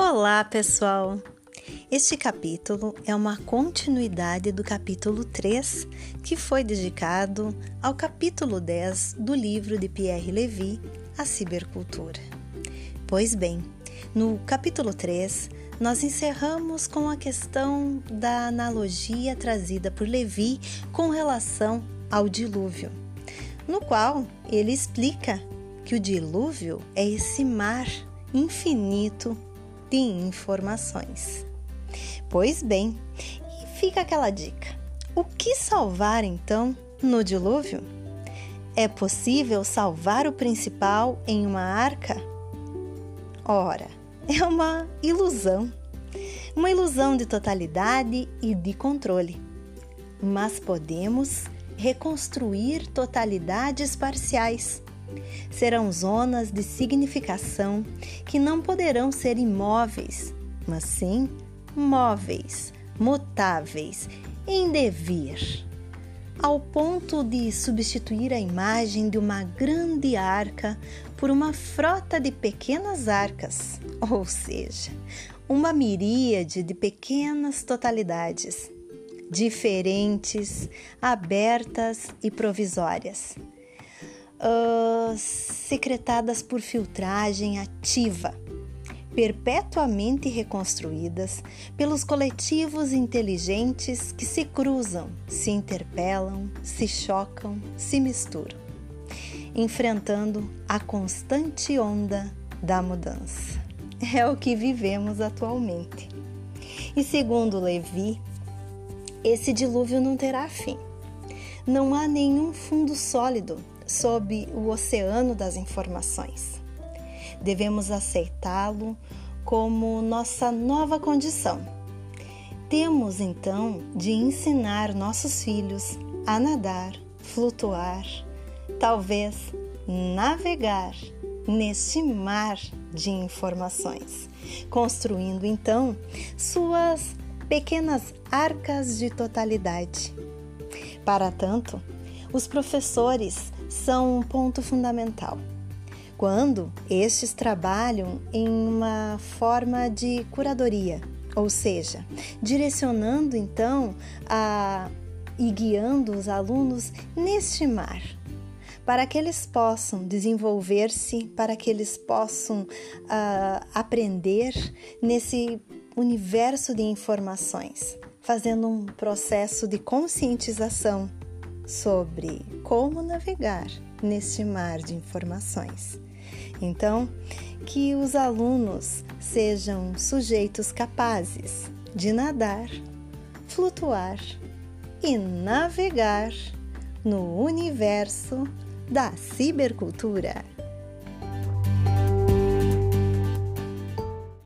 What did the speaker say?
Olá, pessoal! Este capítulo é uma continuidade do capítulo 3, que foi dedicado ao capítulo 10 do livro de Pierre Levy, A Cibercultura. Pois bem, no capítulo 3, nós encerramos com a questão da analogia trazida por Levi com relação ao dilúvio, no qual ele explica que o dilúvio é esse mar infinito de informações. Pois bem, fica aquela dica: o que salvar então no dilúvio? É possível salvar o principal em uma arca? Ora, é uma ilusão. Uma ilusão de totalidade e de controle. Mas podemos reconstruir totalidades parciais Serão zonas de significação que não poderão ser imóveis, mas sim móveis, mutáveis, em devir, ao ponto de substituir a imagem de uma grande arca por uma frota de pequenas arcas, ou seja, uma miríade de pequenas totalidades, diferentes, abertas e provisórias uh, secretadas por filtragem ativa, perpetuamente reconstruídas pelos coletivos inteligentes que se cruzam, se interpelam, se chocam, se misturam, enfrentando a constante onda da mudança. É o que vivemos atualmente. E segundo Levi, esse dilúvio não terá fim. Não há nenhum fundo sólido sob o oceano das informações. Devemos aceitá-lo como nossa nova condição. Temos então de ensinar nossos filhos a nadar, flutuar, talvez navegar neste mar de informações, construindo então suas pequenas arcas de totalidade. Para tanto, os professores são um ponto fundamental. Quando estes trabalham em uma forma de curadoria, ou seja, direcionando então a, e guiando os alunos neste mar, para que eles possam desenvolver-se, para que eles possam uh, aprender nesse universo de informações, fazendo um processo de conscientização sobre como navegar neste mar de informações. Então, que os alunos sejam sujeitos capazes de nadar, flutuar e navegar no universo da cibercultura.